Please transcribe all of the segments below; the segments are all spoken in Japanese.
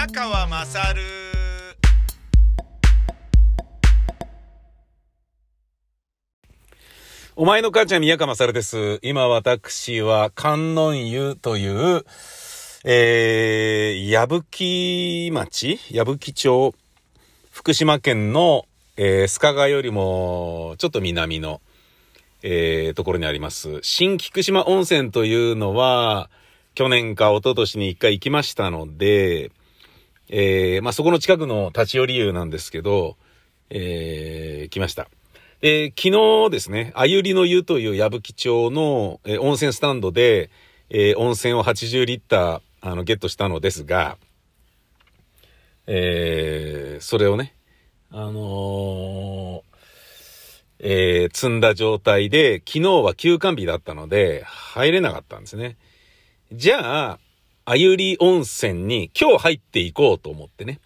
宮川まさるお前の母ちゃん宮川まさるです。今私は観音湯という、えー、矢吹町矢吹町福島県の、えー、須賀川よりもちょっと南の、えー、ところにあります。新菊島温泉というのは、去年か一昨年に一回行きましたので、えー、まあ、そこの近くの立ち寄り湯なんですけど、えー、来ました。で、昨日ですね、あゆりの湯という矢吹町の、えー温泉スタンドで、えー温泉を80リッター、あの、ゲットしたのですが、えーそれをね、あのーえー積んだ状態で、昨日は休館日だったので、入れなかったんですね。じゃあ、あゆり温泉に今日入っていこうと思ってね。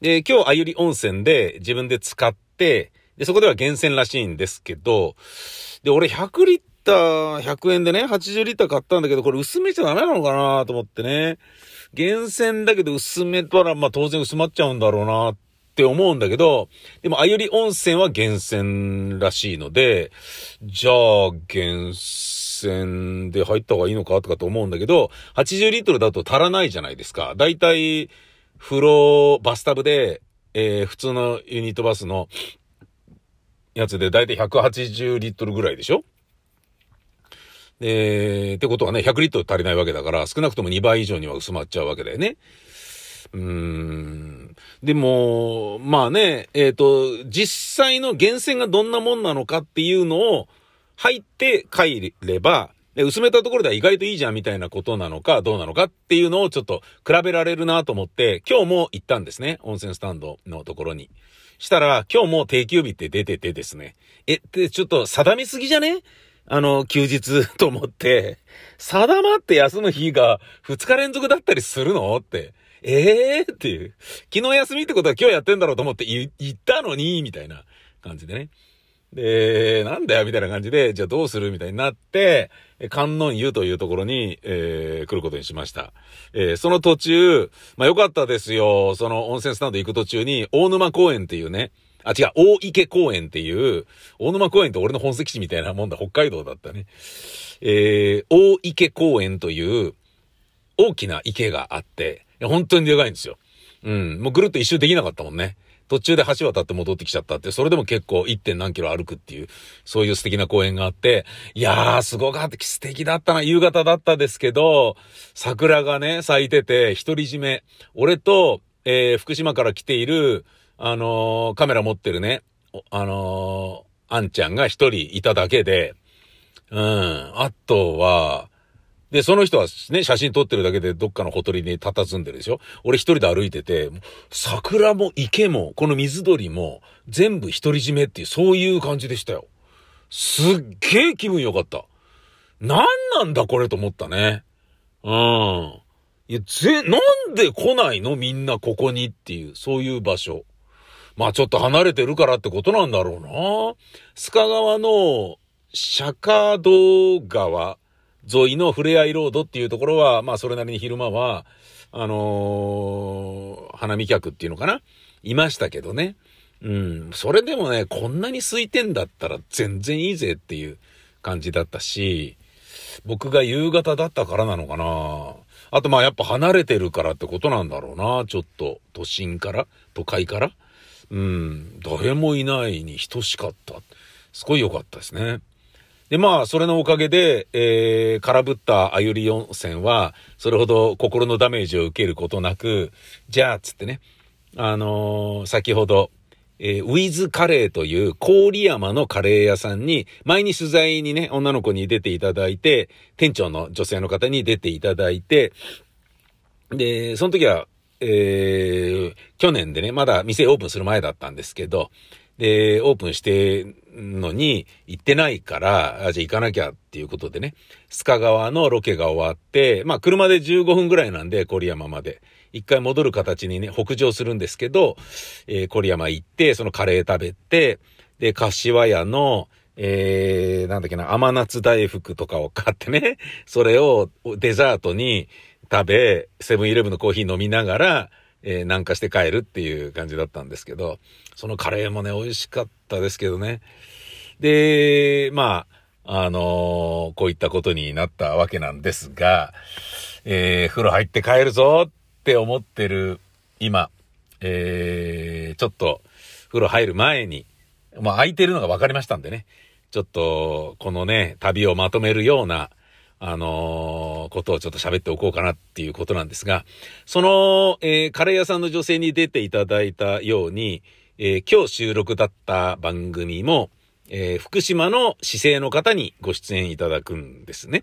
で、今日あゆり温泉で自分で使って、で、そこでは源泉らしいんですけど、で、俺100リッター、100円でね、80リッター買ったんだけど、これ薄めちゃダメなのかなと思ってね。源泉だけど薄めたら、まあ当然薄まっちゃうんだろうなって思うんだけど、でも、あゆり温泉は源泉らしいので、じゃあ、源泉で入った方がいいのかとかと思うんだけど、80リットルだと足らないじゃないですか。だいたい、風呂、バスタブで、えー普通のユニットバスのやつでだいたい180リットルぐらいでしょで、ってことはね、100リットル足りないわけだから、少なくとも2倍以上には薄まっちゃうわけだよね。うーん。でも、まあね、えっ、と、実際の源泉がどんなもんなのかっていうのを入って帰れば、で薄めたところでは意外といいじゃんみたいなことなのかどうなのかっていうのをちょっと比べられるなと思って、今日も行ったんですね。温泉スタンドのところに。したら、今日も定休日って出ててですね。え、ってちょっと定めすぎじゃね？あの、休日と思って、定まって休む日が2日連続だったりするの？って。ええー、っていう。昨日休みってことは今日やってんだろうと思って言言ったのに、みたいな感じでね。で、なんだよ、みたいな感じで、じゃあどうする？みたいになって、観音湯というところに、えー来ることにしました。えーその途中、まあよかったですよ。その温泉スタンド行く途中に、大沼公園っていうね、あ、違う、大池公園っていう、大沼公園って俺の本籍地みたいなもんだ、北海道だったね。えー大池公園という、大きな池があって、本当にでかいんですよ。うん。もうぐるっと一周できなかったもんね。途中で橋渡って戻ってきちゃったって、それでも結構 1. 点何キロ歩くっていう、そういう素敵な公園があって、いやー、すごかった、素敵だったな、夕方だったですけど、桜がね、咲いてて、独り占め。俺と、えー福島から来ている、あのーカメラ持ってるね、あのーあんちゃんが一人いただけで、うん。あとは、で、その人はね、写真撮ってるだけでどっかのほとりに佇んでるでしょ？俺一人で歩いてて、桜も池も、この水鳥も、全部独り占めっていう、そういう感じでしたよ。すっげえ気分良かった。なんなんだこれと思ったね。うん。いや、ぜ、なんで来ないの？みんなここにっていう、そういう場所。まあちょっと離れてるからってことなんだろうな。須賀川の釈道川沿いのふれあいロードっていうところは、まあそれなりに昼間は、あのー花見客っていうのかな？いましたけどね。うん。それでもね、こんなに空いてんだったら全然いいぜっていう感じだったし、僕が夕方だったからなのかな。あとまあやっぱ離れてるからってことなんだろうな。ちょっと都心から都会からうん。誰もいないに等しかった。すごい良かったですね。で、まあ、それのおかげで、えー、空振ったあゆり温泉は、それほど心のダメージを受けることなく、じゃあ、つってね、あのー先ほど、えーウィズカレーという郡山のカレー屋さんに、前に取材にね、女の子に出ていただいて、店長の女性の方に出ていただいて、で、その時は、えー、去年でね、まだ店オープンする前だったんですけど、で、オープンしてんのに行ってないから、あじゃあ行かなきゃっていうことでね、須賀川のロケが終わって、まあ車で15分ぐらいなんで、郡山まで。一回戻る形にね、北上するんですけど、えー、郡山行って、そのカレー食べて、で、柏屋の、えー、なんだっけな、甘夏大福とかを買ってね、それをデザートに食べ、セブンイレブンのコーヒー飲みながら、えー、南下して帰るっていう感じだったんですけど、そのカレーもね、美味しかったですけどね。で、まあ、あのー、こういったことになったわけなんですが、えー、風呂入って帰るぞって思ってる今、えー、ちょっと風呂入る前に、まあ空いてるのが分かりましたんでね、ちょっとこのね、旅をまとめるような、あのー、ことをちょっと喋っておこうかなっていうことなんですが、その、えー、カレー屋さんの女性に出ていただいたように、えー、今日収録だった番組も、えー、福島の姿勢の方にご出演いただくんですね。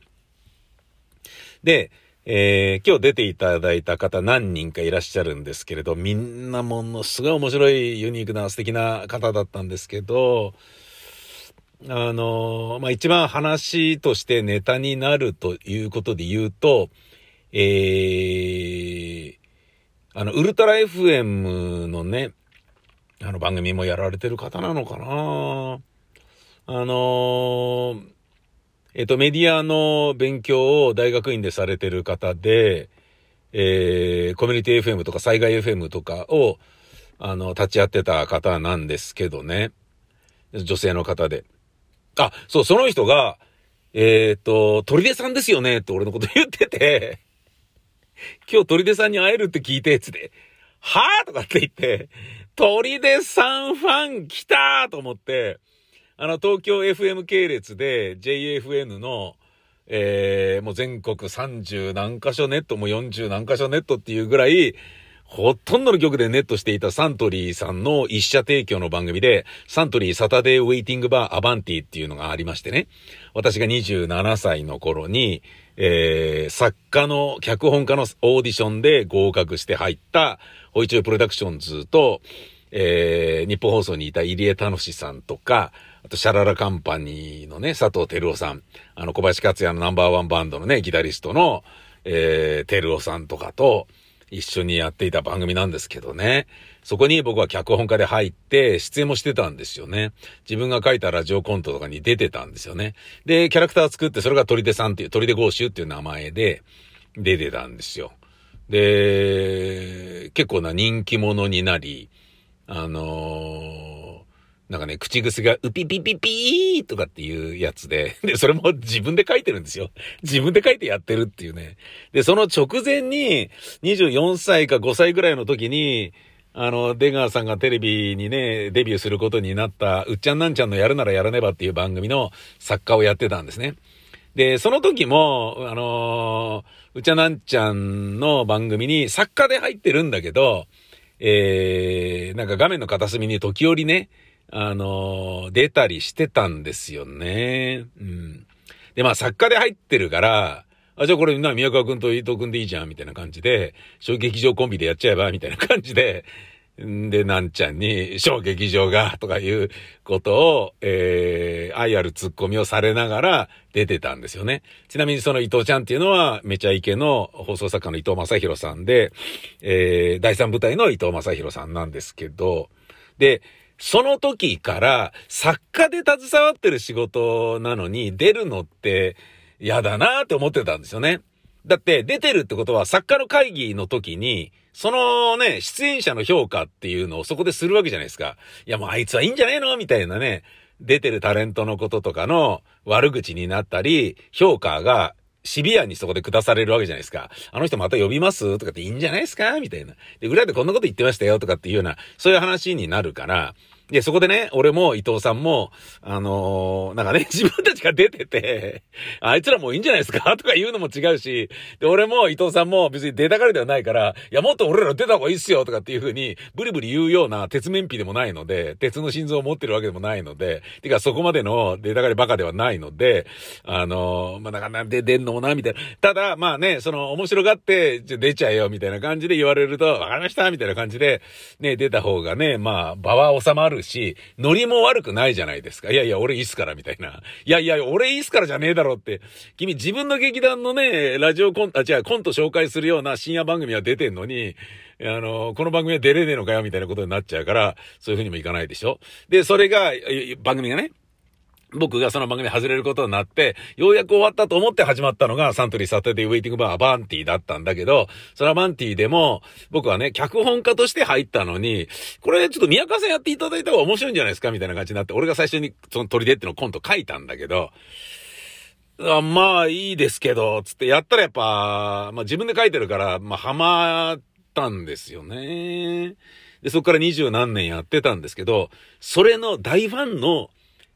で、えー、今日出ていただいた方何人かいらっしゃるんですけれど、みんなものすごい面白いユニークな素敵な方だったんですけど、あの、まあ、一番話としてネタになるということで言うと、えー、あの、ウルトラ FM のね、あの番組もやられてる方なのかなあのえっと、メディアの勉強を大学院でされてる方で、えー、コミュニティ FM とか災害 FM とかを、あの、立ち会ってた方なんですけどね。女性の方で。あ、そう、その人が、えっ、と、鳥出さんですよねって俺のこと言ってて、今日鳥出さんに会えるって聞いて、つって、はぁとかって言って、鳥出さんファン来たと思って、あの、東京 FM 系列で JFN の、えー、もう全国30何箇所ネット、もう40何箇所ネットっていうぐらい、ほとんどの曲でネットしていたサントリーさんの一社提供の番組で、サントリーサタデーウェイティングバーアバンティっていうのがありましてね。私が27歳の頃に、えー、作家の、脚本家のオーディションで合格して入った、ホイチョイプロダクションズと、えー、日本放送にいた入江楽さんとか、あと、シャララカンパニーのね、佐藤照夫さん、あの、小林克也のナンバーワンバンドのね、ギタリストの、えー、照夫さんとかと一緒にやっていた番組なんですけどね。そこに僕は脚本家で入って、出演もしてたんですよね。自分が書いたラジオコントとかに出てたんですよね。で、キャラクター作って、それが鳥出さんっていう、鳥出ゴーシュっていう名前で出てたんですよ。で、結構な人気者になり、あのーなんかね、口癖が、うぴぴぴぴーとかっていうやつで、で、それも自分で書いてるんですよ。自分で書いてやってるっていうね。で、その直前に、24歳か5歳ぐらいの時に、あの、出川さんがテレビにね、デビューすることになった、うっちゃんなんちゃんのやるならやらねばっていう番組の作家をやってたんですね。で、その時も、あのー、うちゃなんちゃんの番組に作家で入ってるんだけど、えー、なんか画面の片隅に時折ね、あの、出たりしてたんですよね。うん。で、まあ作家で入ってるから、あ、じゃあこれな、宮川くんと伊藤くんでいいじゃん、みたいな感じで、小劇場コンビでやっちゃえば、みたいな感じで、んで、なんちゃんに、小劇場が、とかいうことを、えー、愛あるツッコミをされながら出てたんですよね。ちなみにその伊藤ちゃんっていうのは、めちゃイケの放送作家の伊藤正宏さんで、えー、第三部隊の伊藤正宏さんなんですけど、で、その時から作家で携わってる仕事なのに出るのって嫌だなって思ってたんですよね。だって出てるってことは作家の会議の時に、そのね、出演者の評価っていうのをそこでするわけじゃないですか。いやもうあいつはいいんじゃないのみたいなね、出てるタレントのこととかの悪口になったり、評価がシビアにそこで下されるわけじゃないですか。あの人また呼びますとかっていいんじゃないですかみたいな。で、裏でこんなこと言ってましたよとかっていうような、そういう話になるから、で、そこでね、俺も伊藤さんも、あのー、なんかね、自分たちが出てて、あいつらもういいんじゃないですか？とか言うのも違うし、で、俺も伊藤さんも別に出たがりではないから、いや、もっと俺ら出た方がいいっすよとかっていう風に、ブリブリ言うような鉄面皮でもないので、鉄の心臓を持ってるわけでもないので、てかそこまでの出たがりバカではないので、あのー、まあ、なんかなんで出んのもな、みたいな。ただ、まあね、その、面白がって、じゃ出ちゃえよ、みたいな感じで言われると、わかりましたみたいな感じで、ね、出た方がね、まあ、場は収まるるし、ノリも悪くないじゃないですか。いやいや、俺いいっすから、みたいな。いやいや、俺いいっすからじゃねえだろって。君自分の劇団のね、ラジオコント、あ、違う、コント紹介するような深夜番組は出てんのに、あの、この番組は出れねえのかよ、みたいなことになっちゃうから、そういう風にもいかないでしょ。で、それが、番組がね、僕がその番組外れることになって、ようやく終わったと思って始まったのがサントリーサタデーウェイティングバーアバンティだったんだけど、そのアバンティでも僕はね、脚本家として入ったのに、これちょっと宮川さんやっていただいた方が面白いんじゃないですかみたいな感じになって、俺が最初にその鳥でってのコント書いたんだけど、あまあいいですけど、つってやったらやっぱ、まあ自分で書いてるから、まあハマったんですよね。で、そこから二十何年やってたんですけど、それの大ファンの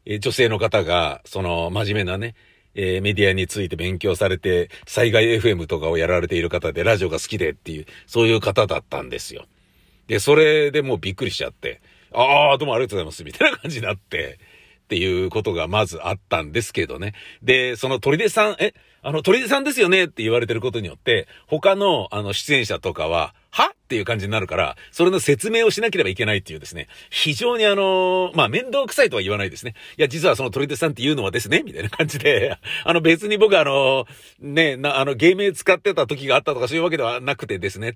え女性の方が、その真面目なね、えー、メディアについて勉強されて、災害 FM とかをやられている方で、ラジオが好きでっていう、そういう方だったんですよ。で、それでもうびっくりしちゃって、ああ、どうもありがとうございます、みたいな感じになって、っていうことがまずあったんですけどね。で、その鳥出さん、え、あの、鳥出さんですよねって言われてることによって、他の、あの、出演者とかは、は？っていう感じになるから、それの説明をしなければいけないっていうですね、非常にあの、まあ、面倒くさいとは言わないですね。いや、実はその鳥手さんっていうのはですね、みたいな感じで、あの別に僕あの、ね、な、あの、芸名使ってた時があったとかそういうわけではなくてですね、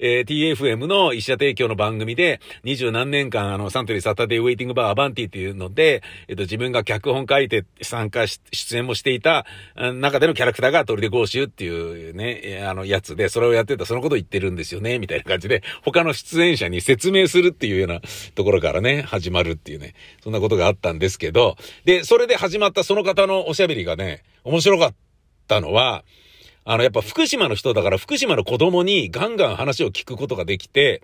えー、TFM の医者提供の番組で、二十何年間あの、サントリーサタデーウェイティングバーアバンティっていうので、えっと、自分が脚本書いて参加し、出演もしていた中でのキャラクターが鳥出合衆っていうね、あの、やつで、それをやってた、そのことを言ってるんですよね、みたいな。感じで、他の出演者に説明するっていうようなところからね、始まるっていうね、そんなことがあったんですけど、で、それで始まったその方のおしゃべりがね、面白かったのは、あの、やっぱ福島の人だから福島の子供にガンガン話を聞くことができて、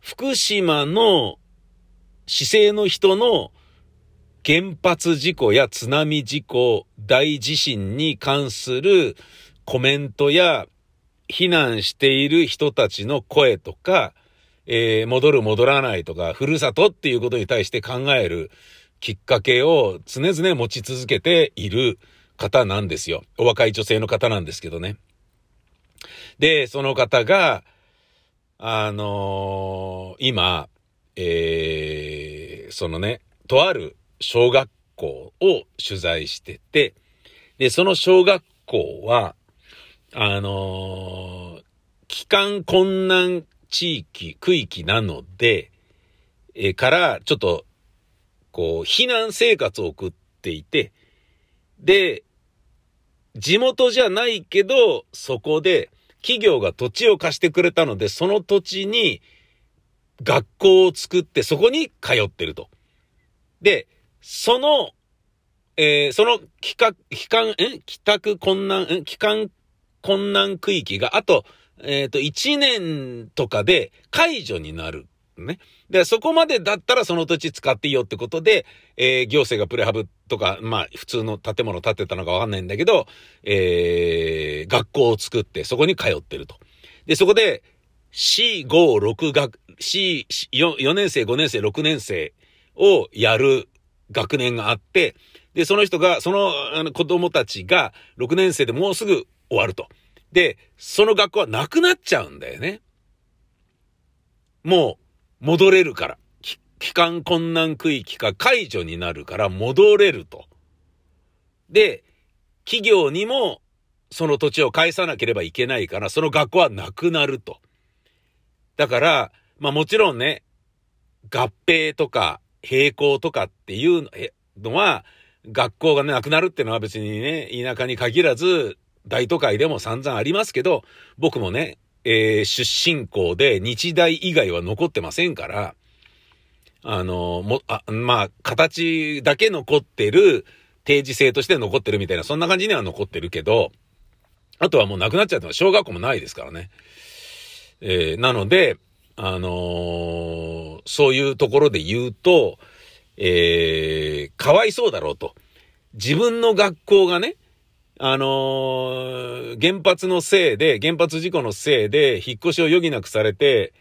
福島の市政の人の原発事故や津波事故、大地震に関するコメントや避難している人たちの声とか、えー、戻る戻らないとか、ふるさとっていうことに対して考えるきっかけを常々持ち続けている方なんですよ。お若い女性の方なんですけどね。で、その方が、あのー、今、えー、そのね、とある小学校を取材してて、で、その小学校は、あのー、帰還困難地域、区域なので、えー、から、ちょっと、こう、避難生活を送っていて、で、地元じゃないけど、そこで企業が土地を貸してくれたので、その土地に学校を作ってそこに通ってると。で、その、えー、その帰還、帰還、え帰宅困難、え帰還困難区域が、あと、えっ、ー、と、1年とかで解除になる。ね。で、そこまでだったらその土地使っていいよってことで、えー、行政がプレハブとか、まあ、普通の建物建てたのかわかんないんだけど、えー、学校を作ってそこに通ってると。で、そこで、C、5、6学、C、4, 4年生、5年生、6年生をやる学年があって、で、その人が、そのあの子供たちが6年生でもうすぐ終わると。で、その学校はなくなっちゃうんだよね。もう、戻れるから。帰還困難区域が解除になるから戻れると。で、企業にもその土地を返さなければいけないから、その学校はなくなると。だから、まあもちろんね、合併とか並行とかっていうのは、学校が、なくなるっていうのは別にね、田舎に限らず、大都会でも散々ありますけど、僕もね、えー、出身校で日大以外は残ってませんから、あの、も、あ、まあ、形だけ残ってる、定時制として残ってるみたいな、そんな感じには残ってるけど、あとはもうなくなっちゃったのは小学校もないですからね。えー、なので、あのー、そういうところで言うと、えー、かわいそうだろうと。自分の学校がね、あのー、原発のせいで、原発事故のせいで、引っ越しを余儀なくされて、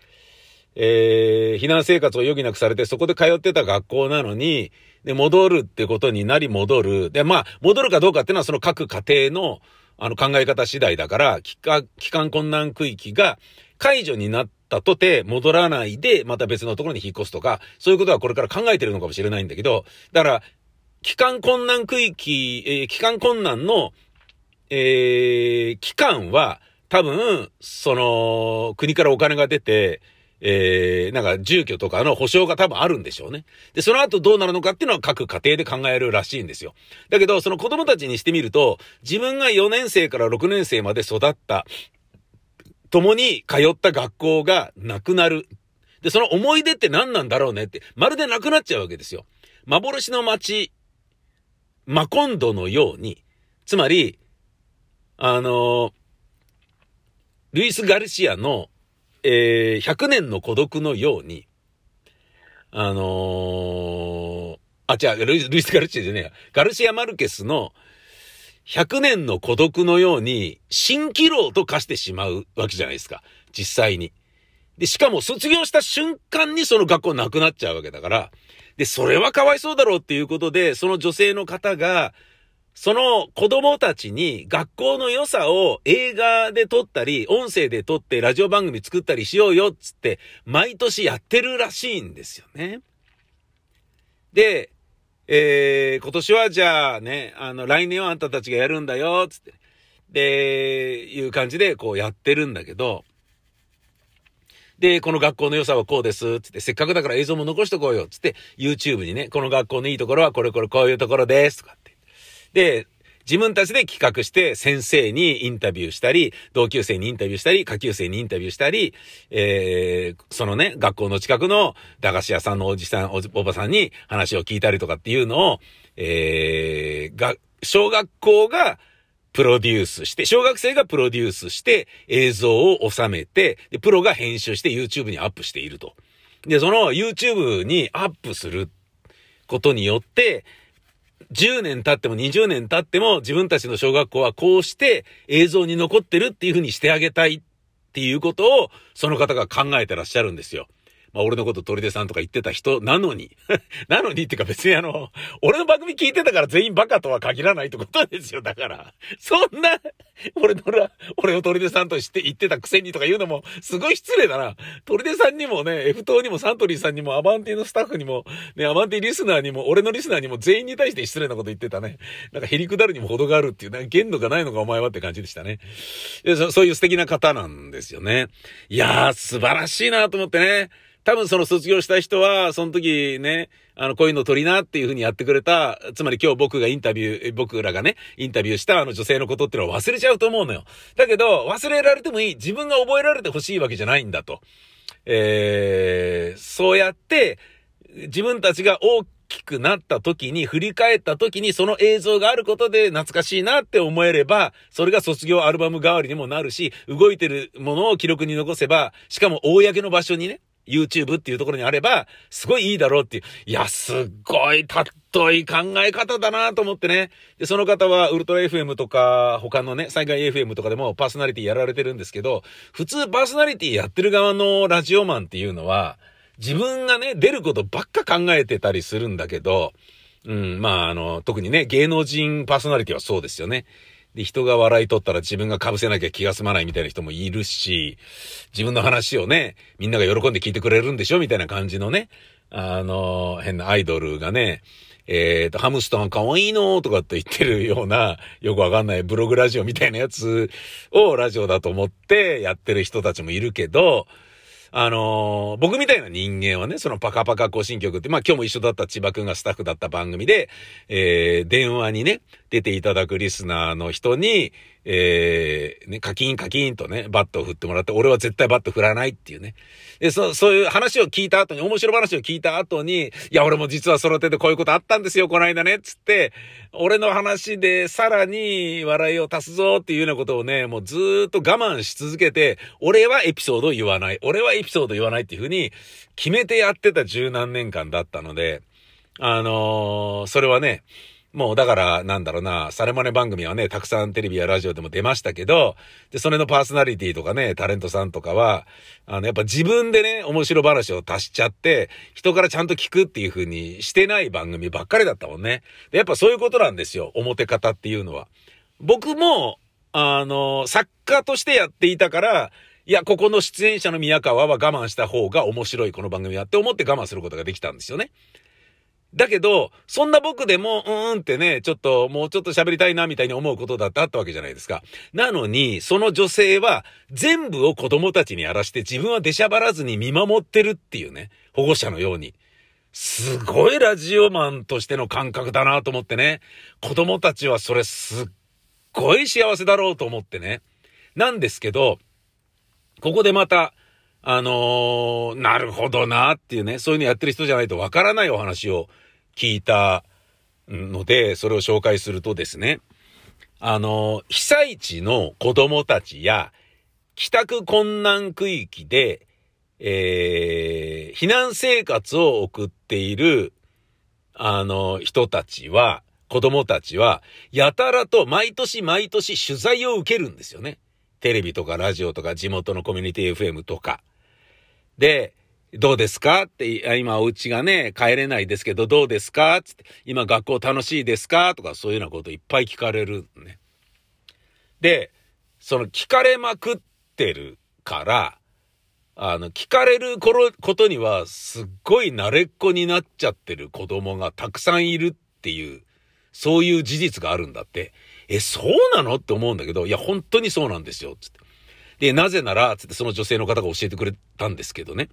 えー、避難生活を余儀なくされて、そこで通ってた学校なのに、で、戻るってことになり戻る。で、まあ、戻るかどうかっていうのはその各家庭の、あの考え方次第だから、帰還、帰還困難区域が解除になったとて戻らないで、また別のところに引っ越すとか、そういうことはこれから考えてるのかもしれないんだけど、だから、帰還困難区域、えー、帰還困難の、えー、期間は、多分、その、国からお金が出て、えー、なんか住居とかの保証が多分あるんでしょうね。で、その後どうなるのかっていうのは各家庭で考えるらしいんですよ。だけど、その子供たちにしてみると、自分が4年生から6年生まで育った、共に通った学校がなくなる。で、その思い出って何なんだろうねって、まるでなくなっちゃうわけですよ。幻の街、マコンドのように、つまり、あのルイス・ガルシアのえー、100年の孤独のように、あのー、あ、違う、ルイス・ガルシアじゃねえや。ガルシア・マルケスの100年の孤独のように、蜃気楼と化してしまうわけじゃないですか。実際に。で、しかも卒業した瞬間にその学校なくなっちゃうわけだから、で、それはかわいそうだろうっていうことで、その女性の方が、その子供たちに学校の良さを映画で撮ったり、音声で撮ってラジオ番組作ったりしようよっつって、毎年やってるらしいんですよね。で、えー、今年はじゃあね、あの、来年はあんたたちがやるんだよ、つって。で、いう感じでこうやってるんだけど、で、この学校の良さはこうです、つって、せっかくだから映像も残しとこうよ、つって、YouTube にね、この学校のいいところはこれこれこういうところです、とかってで、自分たちで企画して先生にインタビューしたり、同級生にインタビューしたり、下級生にインタビューしたり、えー、そのね、学校の近くの駄菓子屋さんのおじさん、おばさんに話を聞いたりとかっていうのを、えー、が、小学校がプロデュースして、小学生がプロデュースして映像を収めて、で、プロが編集して YouTube にアップしていると。で、その YouTube にアップすることによって、10年経っても20年経っても自分たちの小学校はこうして映像に残ってるっていうふうにしてあげたいっていうことをその方が考えてらっしゃるんですよ。まあ俺のこと鳥出さんとか言ってた人なのに なのにってか別にあの、俺の番組聞いてたから全員バカとは限らないってことですよ。だから、そんな、俺の、俺を鳥出さんとして言ってたくせにとか言うのもすごい失礼だな。鳥出さんにもね、F 党にもサントリーさんにもアバンティのスタッフにも、ね、アバンティリスナーにも、俺のリスナーにも全員に対して失礼なこと言ってたね。なんかヘリクダルにも程があるっていうね、限度がないのかお前はって感じでしたね。でそそういう素敵な方なんですよね。いやー、素晴らしいなと思ってね。多分その卒業した人は、その時ね、あの、こういうの取りなっていう風にやってくれた、つまり今日僕がインタビュー、僕らがね、インタビューしたあの女性のことってのは忘れちゃうと思うのよ。だけど、忘れられてもいい。自分が覚えられてほしいわけじゃないんだと。えー、そうやって、自分たちが大きくなった時に、振り返った時にその映像があることで懐かしいなって思えれば、それが卒業アルバム代わりにもなるし、動いてるものを記録に残せば、しかも公の場所にね、YouTube っていうところにあれば、すごいいいだろうっていう。いや、すっごいたっとい考え方だなと思ってね。で、その方はウルトラ FM とか、他のね、災害 FM とかでもパーソナリティやられてるんですけど、普通パーソナリティやってる側のラジオマンっていうのは、自分がね、出ることばっか考えてたりするんだけど、うん、まあ、あの、特にね、芸能人パーソナリティはそうですよね。で、人が笑い取ったら自分が被せなきゃ気が済まないみたいな人もいるし、自分の話をね、みんなが喜んで聞いてくれるんでしょみたいな感じのね、あの、変なアイドルがね、えっ、ー、と、ハムスター可愛いのとかって言ってるような、よくわかんないブログラジオみたいなやつをラジオだと思ってやってる人たちもいるけど、あのー、僕みたいな人間はね、そのパカパカ更新曲って、まあ今日も一緒だった千葉くんがスタッフだった番組で、えー、電話にね、出ていただくリスナーの人に、えー、ね、カキンカキンとね、バットを振ってもらって、俺は絶対バット振らないっていうね。で、そ、そういう話を聞いた後に、面白話を聞いた後に、いや、俺も実はその手でこういうことあったんですよ、この間ね、つって、俺の話でさらに笑いを足すぞっていうようなことをね、もうずっと我慢し続けて、俺はエピソードを言わない、俺はエピソード言わないっていうふうに決めてやってた十何年間だったので、あのー、それはね、もうだから、なんだろうな、サレマネ番組はね、たくさんテレビやラジオでも出ましたけど、で、それのパーソナリティとかね、タレントさんとかは、あの、やっぱ自分でね、面白話を足しちゃって、人からちゃんと聞くっていう風にしてない番組ばっかりだったもんね。で、やっぱそういうことなんですよ、表方っていうのは。僕も、あの、作家としてやっていたから、いや、ここの出演者の宮川は我慢した方が面白いこの番組はって思って我慢することができたんですよね。だけど、そんな僕でも、うーんってね、ちょっと、もうちょっと喋りたいな、みたいに思うことだってあったわけじゃないですか。なのに、その女性は、全部を子供たちにやらして、自分は出しゃばらずに見守ってるっていうね、保護者のように。すごいラジオマンとしての感覚だなと思ってね。子供たちはそれすっごい幸せだろうと思ってね。なんですけど、ここでまた、あのー、なるほどなっていうね、そういうのやってる人じゃないとわからないお話を聞いたので、それを紹介するとですね、あの、被災地の子供たちや、帰宅困難区域で、えー、避難生活を送っている、あの、人たちは、子供たちは、やたらと毎年毎年取材を受けるんですよね。テレビとかラジオとか地元のコミュニティ FM とか。で、どうですか？って、今お家がね、帰れないですけど、どうですか？つって、今学校楽しいですか？とか、そういうようなこといっぱい聞かれるね。で、その聞かれまくってるから、あの、聞かれることには、すっごい慣れっこになっちゃってる子供がたくさんいるっていう、そういう事実があるんだって。え、そうなの？って思うんだけど、いや、本当にそうなんですよ。つって。で、なぜなら、つってその女性の方が教えてくれたんですけどね。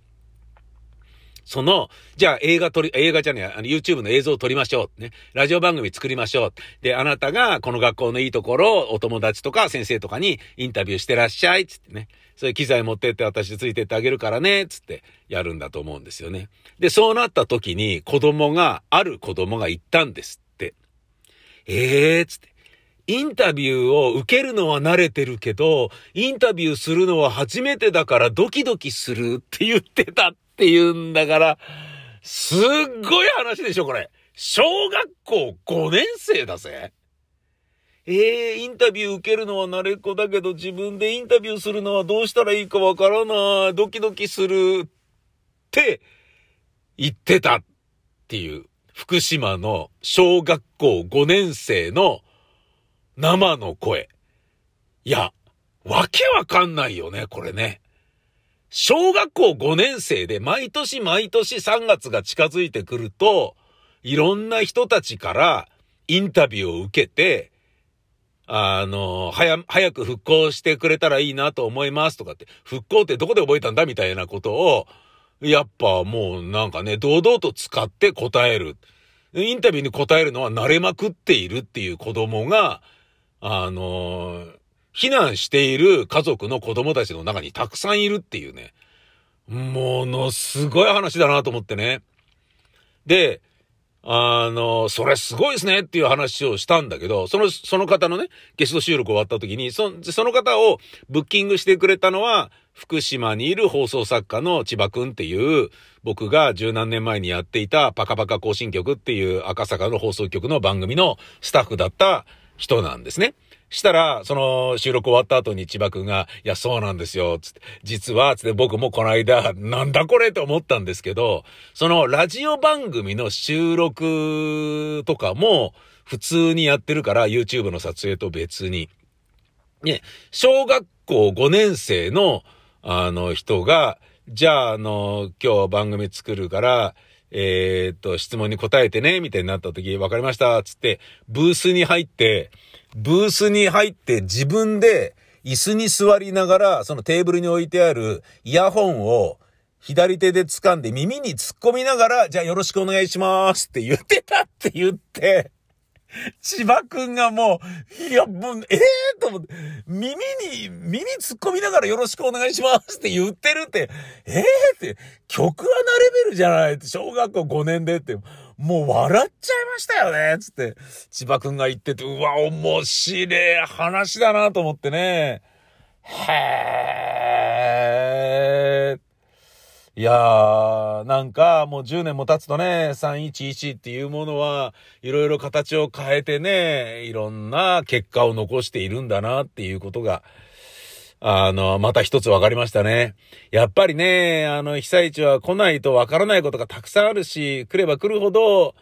その、じゃあ映画撮り、映画じゃねえ、あの YouTube の映像を撮りましょう。ね。ラジオ番組作りましょう。で、あなたがこの学校のいいところをお友達とか先生とかにインタビューしてらっしゃい。つってね。そういう機材持ってって私ついてってあげるからね。つってやるんだと思うんですよね。で、そうなった時に子供が、ある子供が言ったんですって。ええー、つって。インタビューを受けるのは慣れてるけど、インタビューするのは初めてだからドキドキするって言ってたっって言うんだから、すっごい話でしょ、これ。小学校5年生だぜ。ええー、インタビュー受けるのは慣れっこだけど、自分でインタビューするのはどうしたらいいかわからない。ドキドキする。って言ってたっていう、福島の小学校5年生の生の声。いや、わけわかんないよね、これね。小学校5年生で毎年毎年3月が近づいてくると、いろんな人たちからインタビューを受けて、あの、早、早く復興してくれたらいいなと思いますとかって、復興ってどこで覚えたんだみたいなことを、やっぱもうなんかね、堂々と使って答える。インタビューに答えるのは慣れまくっているっていう子供が、あのー、避難している家族の子供たちの中にたくさんいるっていうね、ものすごい話だなと思ってね。で、あの、それすごいですねっていう話をしたんだけど、その、その方のね、ゲスト収録終わった時に、そその方をブッキングしてくれたのは、福島にいる放送作家の千葉くんっていう、僕が十何年前にやっていたパカパカ更新曲っていう赤坂の放送局の番組のスタッフだった人なんですね。したら、その収録終わった後に千葉くんが、いや、そうなんですよ、つって、実は、つって僕もこの間、なんだこれと思ったんですけど、そのラジオ番組の収録とかも、普通にやってるから、YouTube の撮影と別に。ね、小学校5年生の、あの人が、じゃあ、あの、今日番組作るから、えー、っと、質問に答えてね、みたいになった時、わかりました、つって、ブースに入って、ブースに入って自分で椅子に座りながら、そのテーブルに置いてあるイヤホンを左手で掴んで耳に突っ込みながら、じゃあよろしくお願いしますって言ってたって言って、千葉くんがもう、いや、もう、ええー、と思って、耳に、耳突っ込みながらよろしくお願いしますって言ってるって、ええー、って、曲はなレベルじゃないって、小学校5年でって、もう笑っちゃいましたよねつって、千葉くんが言ってて、うわ、面白い話だなと思ってね。へー。いやー、なんかもう10年も経つとね、311っていうものは、いろいろ形を変えてね、いろんな結果を残しているんだなっていうことが、あの、また一つ分かりましたね。やっぱりね、あの、被災地は来ないと分からないことがたくさんあるし、来れば来るほど、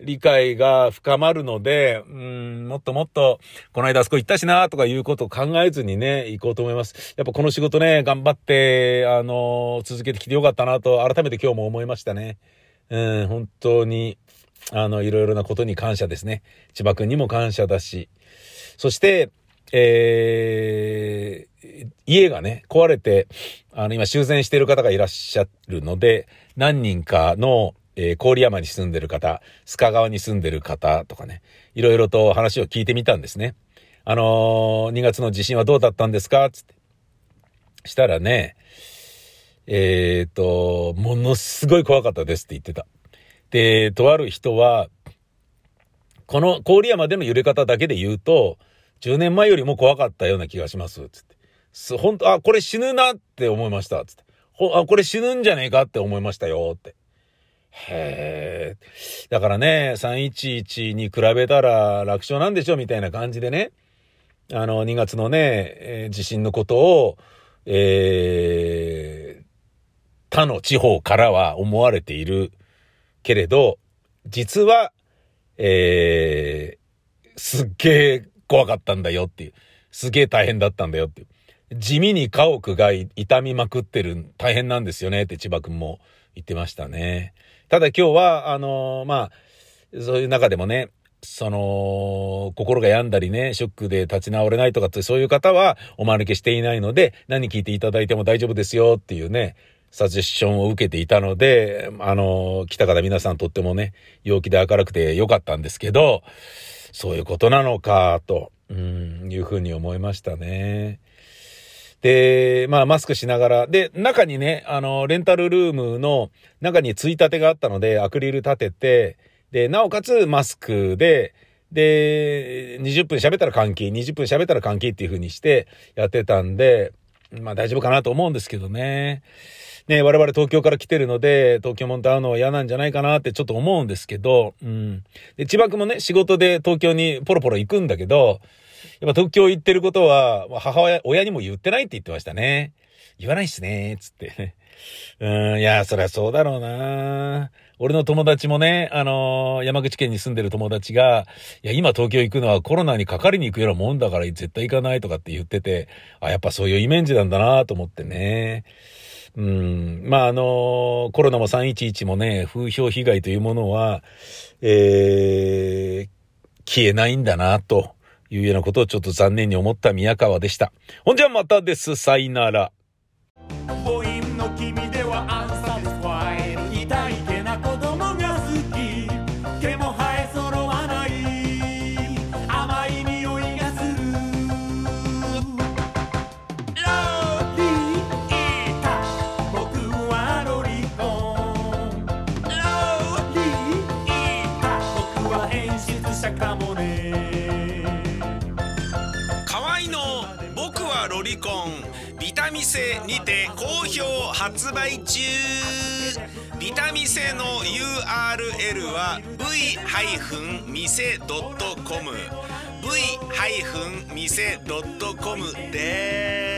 理解が深まるので、うん、もっともっと、この間あそこ行ったしな、とかいうことを考えずにね、行こうと思います。やっぱこの仕事ね、頑張って、あの、続けてきてよかったなと、改めて今日も思いましたね。うん、本当に、あの、いろいろなことに感謝ですね。千葉くんにも感謝だし。そして、えー、家がね、壊れて、あの、今修繕している方がいらっしゃるので、何人かの、えー、郡山に住んでる方、須賀川に住んでる方とかね、いろいろと話を聞いてみたんですね。あのー、2月の地震はどうだったんですか？つって。したらね、えっ、ー、と、ものすごい怖かったですって言ってた。で、とある人は、この郡山での揺れ方だけで言うと、10年前よりも怖かったような気がします。つって。す、本当あ、これ死ぬなって思いました。つって。ほ、あ、これ死ぬんじゃねえかって思いましたよ。って。へえ。だからね、311に比べたら楽勝なんでしょみたいな感じでね。あの、2月のね、地震のことを、えー、他の地方からは思われているけれど、実は、えー、すっげえ怖かったんだよっていう。すげえ大変だったんだよっていう。地味に家屋が痛みまくってる、大変なんですよねって千葉くんも言ってましたね。ただ今日は、あのー、まあ、そういう中でもね、その、心が病んだりね、ショックで立ち直れないとかって、そういう方はお招きしていないので、何聞いていただいても大丈夫ですよっていうね、サジェッションを受けていたので、あの、来た方皆さんとってもね、陽気で明るくてよかったんですけど、そういうことなのか、と、うん、いうふうに思いましたね。で、まあ、マスクしながら、で、中にね、あの、レンタルルームの中についたてがあったので、アクリル立てて、で、なおかつマスクで、で、20分喋ったら換気、20分喋ったら換気っていう風にしてやってたんで、まあ大丈夫かなと思うんですけどね。ね、我々東京から来てるので、東京もんと会うのは嫌なんじゃないかなってちょっと思うんですけど、うん。で、千葉君もね、仕事で東京にポロポロ行くんだけど、やっぱ東京行ってることは、母親、親にも言ってないって言ってましたね。言わないっすね、つって。うん、いや、そりゃそうだろうな俺の友達もね、あのー、山口県に住んでる友達が、いや、今東京行くのはコロナにかかりに行くようなもんだから絶対行かないとかって言ってて、あ、やっぱそういうイメージなんだなと思ってね。うん。まあ、あの、コロナも311もね、風評被害というものは、えー、消えないんだな、というようなことをちょっと残念に思った宮川でした。ほんじゃまたです。さいなら。発売中ビタミセの URL は v-mise.com v-mise.com です